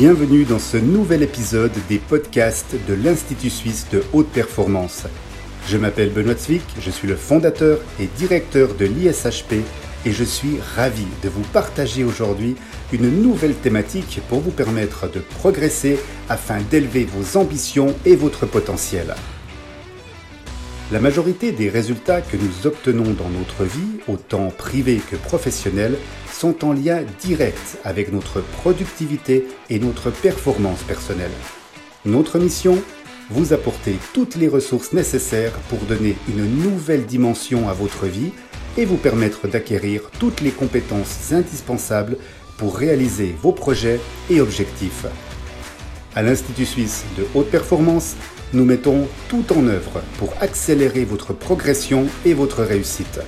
Bienvenue dans ce nouvel épisode des podcasts de l'Institut suisse de haute performance. Je m'appelle Benoît Zwick, je suis le fondateur et directeur de l'ISHP et je suis ravi de vous partager aujourd'hui une nouvelle thématique pour vous permettre de progresser afin d'élever vos ambitions et votre potentiel. La majorité des résultats que nous obtenons dans notre vie, autant privée que professionnelle, sont en lien direct avec notre productivité et notre performance personnelle. Notre mission Vous apporter toutes les ressources nécessaires pour donner une nouvelle dimension à votre vie et vous permettre d'acquérir toutes les compétences indispensables pour réaliser vos projets et objectifs. À l'Institut suisse de haute performance, nous mettons tout en œuvre pour accélérer votre progression et votre réussite.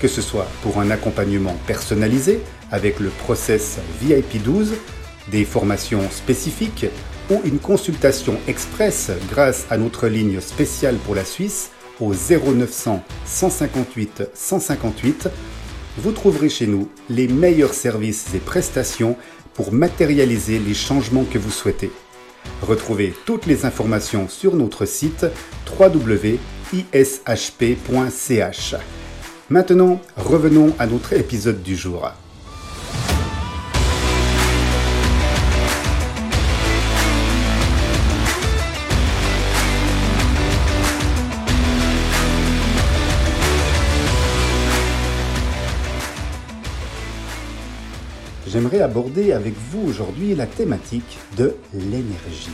Que ce soit pour un accompagnement personnalisé avec le process VIP 12, des formations spécifiques ou une consultation express grâce à notre ligne spéciale pour la Suisse au 0900 158 158, vous trouverez chez nous les meilleurs services et prestations pour matérialiser les changements que vous souhaitez. Retrouvez toutes les informations sur notre site www.ishp.ch. Maintenant, revenons à notre épisode du jour. j'aimerais aborder avec vous aujourd'hui la thématique de l'énergie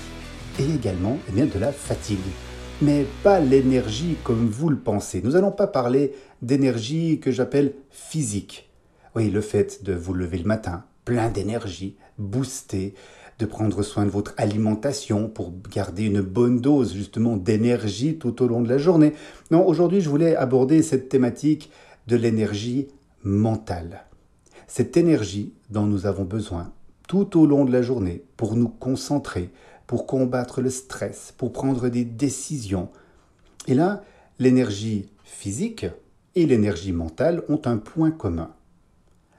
et également eh bien, de la fatigue. Mais pas l'énergie comme vous le pensez. Nous n'allons pas parler d'énergie que j'appelle physique. Oui, le fait de vous lever le matin, plein d'énergie, boosté, de prendre soin de votre alimentation pour garder une bonne dose justement d'énergie tout au long de la journée. Non, aujourd'hui je voulais aborder cette thématique de l'énergie mentale cette énergie dont nous avons besoin tout au long de la journée pour nous concentrer, pour combattre le stress, pour prendre des décisions. Et là, l'énergie physique et l'énergie mentale ont un point commun.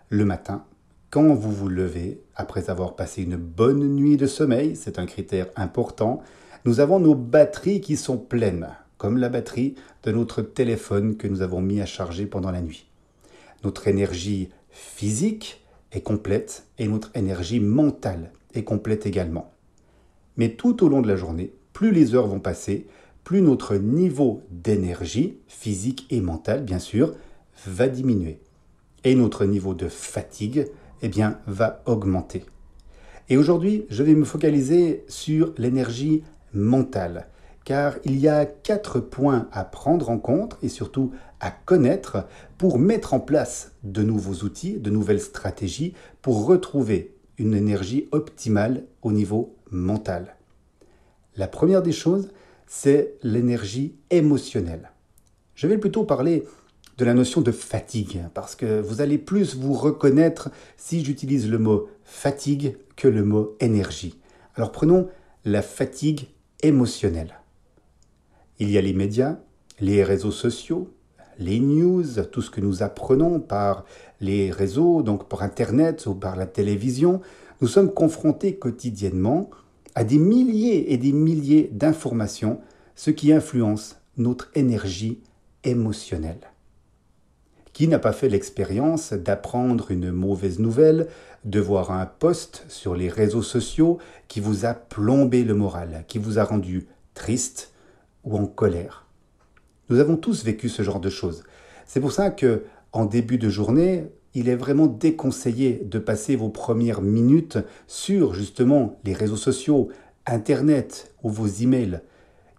Le matin, quand vous vous levez, après avoir passé une bonne nuit de sommeil, c'est un critère important, nous avons nos batteries qui sont pleines, comme la batterie de notre téléphone que nous avons mis à charger pendant la nuit. Notre énergie physique est complète et notre énergie mentale est complète également. Mais tout au long de la journée, plus les heures vont passer, plus notre niveau d'énergie, physique et mentale bien sûr, va diminuer. Et notre niveau de fatigue, eh va augmenter. Et aujourd'hui, je vais me focaliser sur l'énergie mentale, car il y a quatre points à prendre en compte et surtout à connaître pour mettre en place de nouveaux outils, de nouvelles stratégies pour retrouver une énergie optimale au niveau mental. La première des choses, c'est l'énergie émotionnelle. Je vais plutôt parler de la notion de fatigue, parce que vous allez plus vous reconnaître si j'utilise le mot fatigue que le mot énergie. Alors prenons la fatigue émotionnelle. Il y a les médias, les réseaux sociaux, les news, tout ce que nous apprenons par les réseaux, donc par Internet ou par la télévision, nous sommes confrontés quotidiennement à des milliers et des milliers d'informations, ce qui influence notre énergie émotionnelle. Qui n'a pas fait l'expérience d'apprendre une mauvaise nouvelle, de voir un post sur les réseaux sociaux qui vous a plombé le moral, qui vous a rendu triste ou en colère? Nous avons tous vécu ce genre de choses. C'est pour ça que, en début de journée, il est vraiment déconseillé de passer vos premières minutes sur justement les réseaux sociaux, Internet ou vos emails,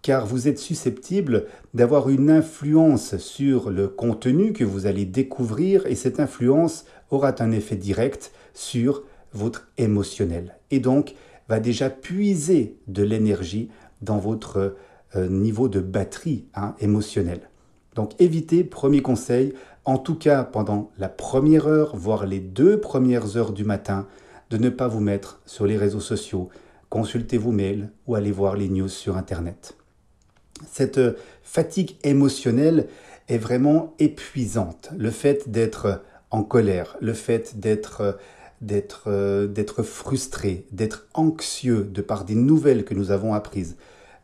car vous êtes susceptible d'avoir une influence sur le contenu que vous allez découvrir et cette influence aura un effet direct sur votre émotionnel et donc va déjà puiser de l'énergie dans votre euh, niveau de batterie hein, émotionnelle. Donc évitez, premier conseil, en tout cas pendant la première heure, voire les deux premières heures du matin, de ne pas vous mettre sur les réseaux sociaux, consultez vos mails ou allez voir les news sur Internet. Cette euh, fatigue émotionnelle est vraiment épuisante. Le fait d'être en colère, le fait d'être euh, euh, d'être frustré, d'être anxieux de par des nouvelles que nous avons apprises.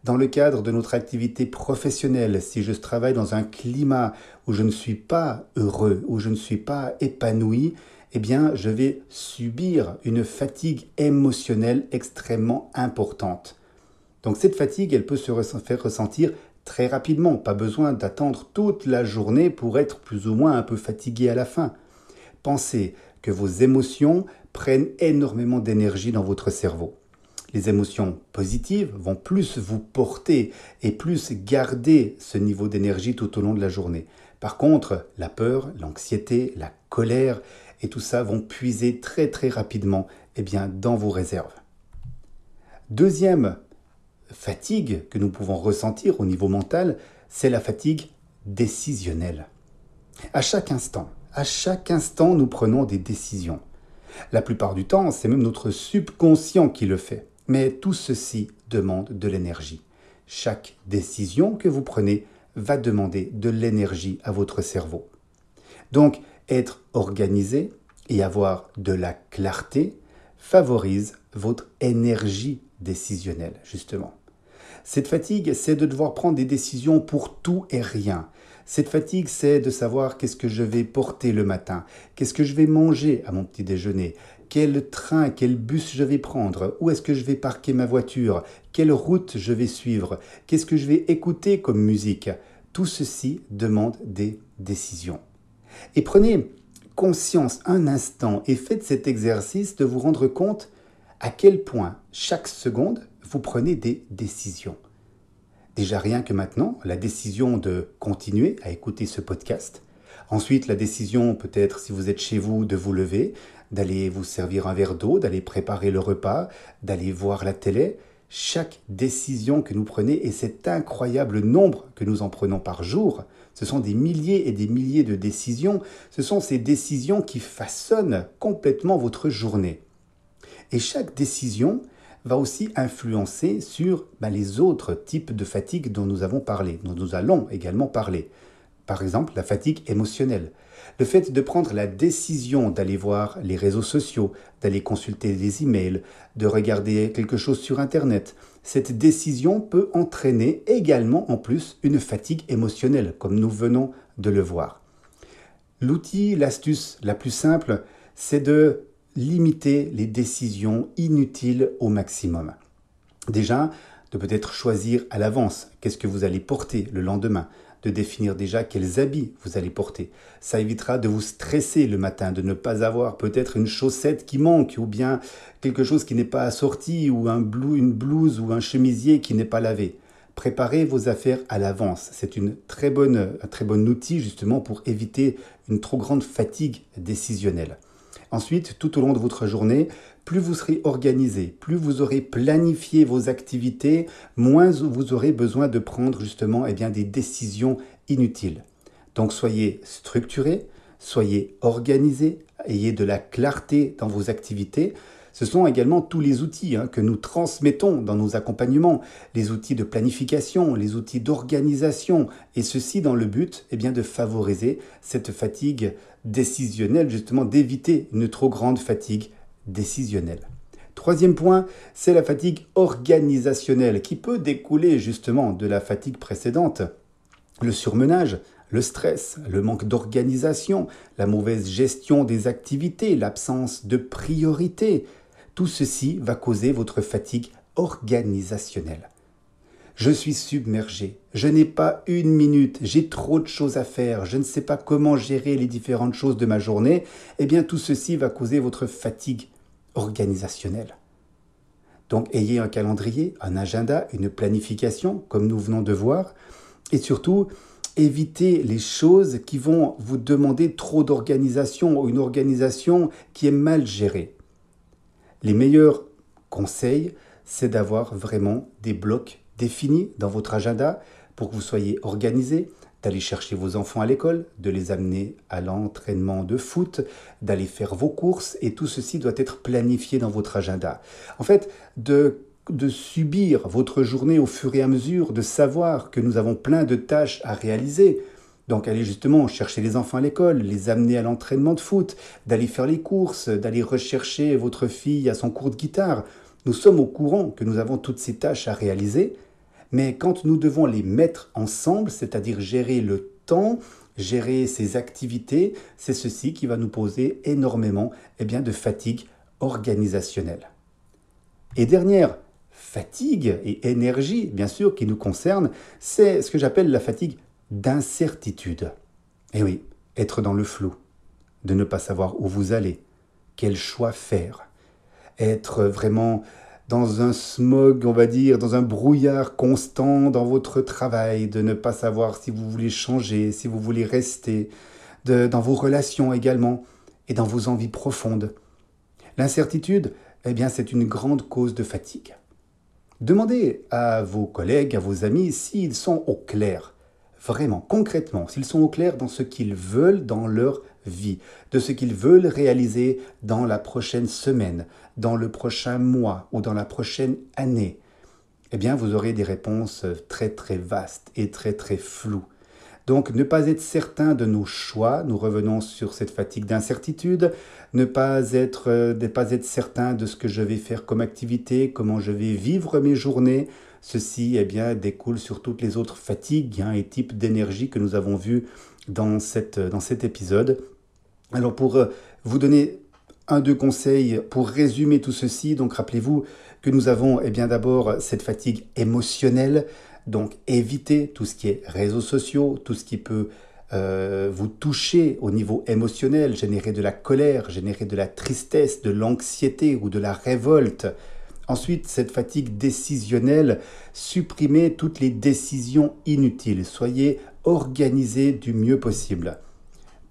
Dans le cadre de notre activité professionnelle, si je travaille dans un climat où je ne suis pas heureux, où je ne suis pas épanoui, eh bien, je vais subir une fatigue émotionnelle extrêmement importante. Donc cette fatigue, elle peut se faire ressentir très rapidement, pas besoin d'attendre toute la journée pour être plus ou moins un peu fatigué à la fin. Pensez que vos émotions prennent énormément d'énergie dans votre cerveau. Les émotions positives vont plus vous porter et plus garder ce niveau d'énergie tout au long de la journée. Par contre, la peur, l'anxiété, la colère et tout ça vont puiser très très rapidement eh bien, dans vos réserves. Deuxième fatigue que nous pouvons ressentir au niveau mental, c'est la fatigue décisionnelle. À chaque instant, à chaque instant, nous prenons des décisions. La plupart du temps, c'est même notre subconscient qui le fait. Mais tout ceci demande de l'énergie. Chaque décision que vous prenez va demander de l'énergie à votre cerveau. Donc, être organisé et avoir de la clarté favorise votre énergie décisionnelle, justement. Cette fatigue, c'est de devoir prendre des décisions pour tout et rien. Cette fatigue, c'est de savoir qu'est-ce que je vais porter le matin, qu'est-ce que je vais manger à mon petit déjeuner, quel train, quel bus je vais prendre, où est-ce que je vais parquer ma voiture, quelle route je vais suivre, qu'est-ce que je vais écouter comme musique? Tout ceci demande des décisions. Et prenez conscience un instant et faites cet exercice de vous rendre compte à quel point chaque seconde vous prenez des décisions. Déjà rien que maintenant, la décision de continuer à écouter ce podcast. Ensuite, la décision peut-être si vous êtes chez vous de vous lever, d'aller vous servir un verre d'eau, d'aller préparer le repas, d'aller voir la télé. Chaque décision que nous prenez et cet incroyable nombre que nous en prenons par jour, ce sont des milliers et des milliers de décisions, ce sont ces décisions qui façonnent complètement votre journée. Et chaque décision va aussi influencer sur bah, les autres types de fatigue dont nous avons parlé, dont nous allons également parler. Par exemple, la fatigue émotionnelle. Le fait de prendre la décision d'aller voir les réseaux sociaux, d'aller consulter des emails, de regarder quelque chose sur Internet, cette décision peut entraîner également en plus une fatigue émotionnelle, comme nous venons de le voir. L'outil, l'astuce la plus simple, c'est de limiter les décisions inutiles au maximum. Déjà, de peut-être choisir à l'avance qu'est-ce que vous allez porter le lendemain, de définir déjà quels habits vous allez porter. Ça évitera de vous stresser le matin, de ne pas avoir peut-être une chaussette qui manque ou bien quelque chose qui n'est pas assorti ou un une blouse ou un chemisier qui n'est pas lavé. Préparez vos affaires à l'avance. C'est un très bon outil justement pour éviter une trop grande fatigue décisionnelle. Ensuite, tout au long de votre journée, plus vous serez organisé, plus vous aurez planifié vos activités, moins vous aurez besoin de prendre justement eh bien, des décisions inutiles. Donc soyez structuré, soyez organisé, ayez de la clarté dans vos activités. Ce sont également tous les outils hein, que nous transmettons dans nos accompagnements, les outils de planification, les outils d'organisation, et ceci dans le but eh bien, de favoriser cette fatigue décisionnelle, justement d'éviter une trop grande fatigue décisionnelle. Troisième point, c'est la fatigue organisationnelle qui peut découler justement de la fatigue précédente. Le surmenage, le stress, le manque d'organisation, la mauvaise gestion des activités, l'absence de priorité, tout ceci va causer votre fatigue organisationnelle. Je suis submergé. Je n'ai pas une minute. J'ai trop de choses à faire. Je ne sais pas comment gérer les différentes choses de ma journée. Eh bien, tout ceci va causer votre fatigue organisationnelle. Donc, ayez un calendrier, un agenda, une planification, comme nous venons de voir. Et surtout, évitez les choses qui vont vous demander trop d'organisation ou une organisation qui est mal gérée. Les meilleurs conseils, c'est d'avoir vraiment des blocs défini dans votre agenda pour que vous soyez organisé, d'aller chercher vos enfants à l'école, de les amener à l'entraînement de foot, d'aller faire vos courses, et tout ceci doit être planifié dans votre agenda. En fait, de, de subir votre journée au fur et à mesure, de savoir que nous avons plein de tâches à réaliser, Donc aller justement chercher les enfants à l'école, les amener à l'entraînement de foot, d'aller faire les courses, d'aller rechercher votre fille à son cours de guitare. Nous sommes au courant que nous avons toutes ces tâches à réaliser, mais quand nous devons les mettre ensemble, c'est-à-dire gérer le temps, gérer ces activités, c'est ceci qui va nous poser énormément eh bien, de fatigue organisationnelle. Et dernière fatigue et énergie, bien sûr, qui nous concerne, c'est ce que j'appelle la fatigue d'incertitude. Eh oui, être dans le flou, de ne pas savoir où vous allez, quel choix faire, être vraiment dans un smog, on va dire, dans un brouillard constant dans votre travail, de ne pas savoir si vous voulez changer, si vous voulez rester, dans vos relations également, et dans vos envies profondes. L'incertitude, eh bien, c'est une grande cause de fatigue. Demandez à vos collègues, à vos amis, s'ils sont au clair, vraiment, concrètement, s'ils sont au clair dans ce qu'ils veulent dans leur de ce qu'ils veulent réaliser dans la prochaine semaine, dans le prochain mois ou dans la prochaine année. Eh bien, vous aurez des réponses très très vastes et très très floues. Donc ne pas être certain de nos choix, nous revenons sur cette fatigue d'incertitude, ne pas être, euh, ne pas être certain de ce que je vais faire comme activité, comment je vais vivre mes journées. Ceci eh bien, découle sur toutes les autres fatigues hein, et types d'énergie que nous avons vus dans, cette, dans cet épisode. Alors pour euh, vous donner un, deux conseils pour résumer tout ceci, donc rappelez-vous que nous avons eh bien d'abord cette fatigue émotionnelle, donc évitez tout ce qui est réseaux sociaux, tout ce qui peut euh, vous toucher au niveau émotionnel, générer de la colère, générer de la tristesse, de l'anxiété ou de la révolte. Ensuite, cette fatigue décisionnelle, supprimez toutes les décisions inutiles, soyez organisé du mieux possible.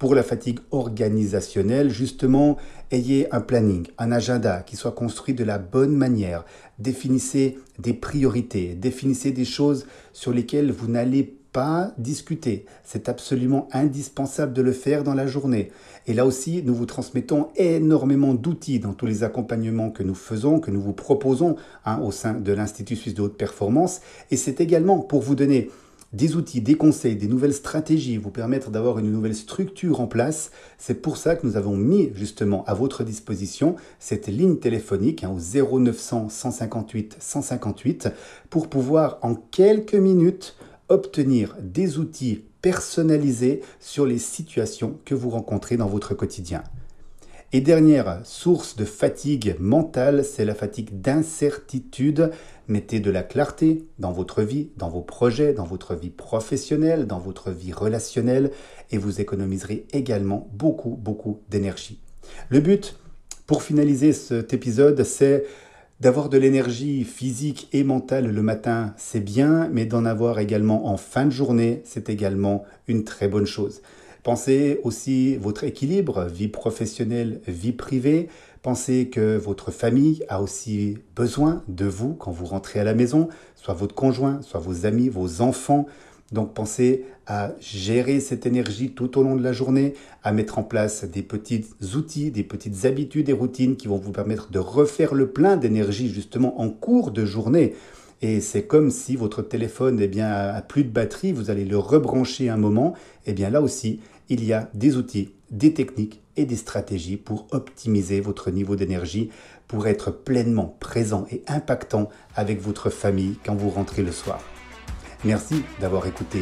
Pour la fatigue organisationnelle, justement, ayez un planning, un agenda qui soit construit de la bonne manière. Définissez des priorités, définissez des choses sur lesquelles vous n'allez pas discuter. C'est absolument indispensable de le faire dans la journée. Et là aussi, nous vous transmettons énormément d'outils dans tous les accompagnements que nous faisons, que nous vous proposons hein, au sein de l'Institut suisse de haute performance. Et c'est également pour vous donner des outils, des conseils, des nouvelles stratégies, vous permettre d'avoir une nouvelle structure en place. C'est pour ça que nous avons mis justement à votre disposition cette ligne téléphonique hein, au 0900 158 158 pour pouvoir en quelques minutes obtenir des outils personnalisés sur les situations que vous rencontrez dans votre quotidien. Et dernière source de fatigue mentale, c'est la fatigue d'incertitude. Mettez de la clarté dans votre vie, dans vos projets, dans votre vie professionnelle, dans votre vie relationnelle, et vous économiserez également beaucoup, beaucoup d'énergie. Le but, pour finaliser cet épisode, c'est d'avoir de l'énergie physique et mentale le matin, c'est bien, mais d'en avoir également en fin de journée, c'est également une très bonne chose. Pensez aussi votre équilibre, vie professionnelle, vie privée. Pensez que votre famille a aussi besoin de vous quand vous rentrez à la maison, soit votre conjoint, soit vos amis, vos enfants. Donc pensez à gérer cette énergie tout au long de la journée, à mettre en place des petits outils, des petites habitudes et routines qui vont vous permettre de refaire le plein d'énergie justement en cours de journée. Et c'est comme si votre téléphone eh bien, a plus de batterie, vous allez le rebrancher un moment. Et eh bien là aussi, il y a des outils, des techniques et des stratégies pour optimiser votre niveau d'énergie, pour être pleinement présent et impactant avec votre famille quand vous rentrez le soir. Merci d'avoir écouté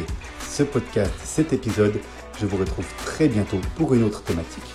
ce podcast, cet épisode. Je vous retrouve très bientôt pour une autre thématique.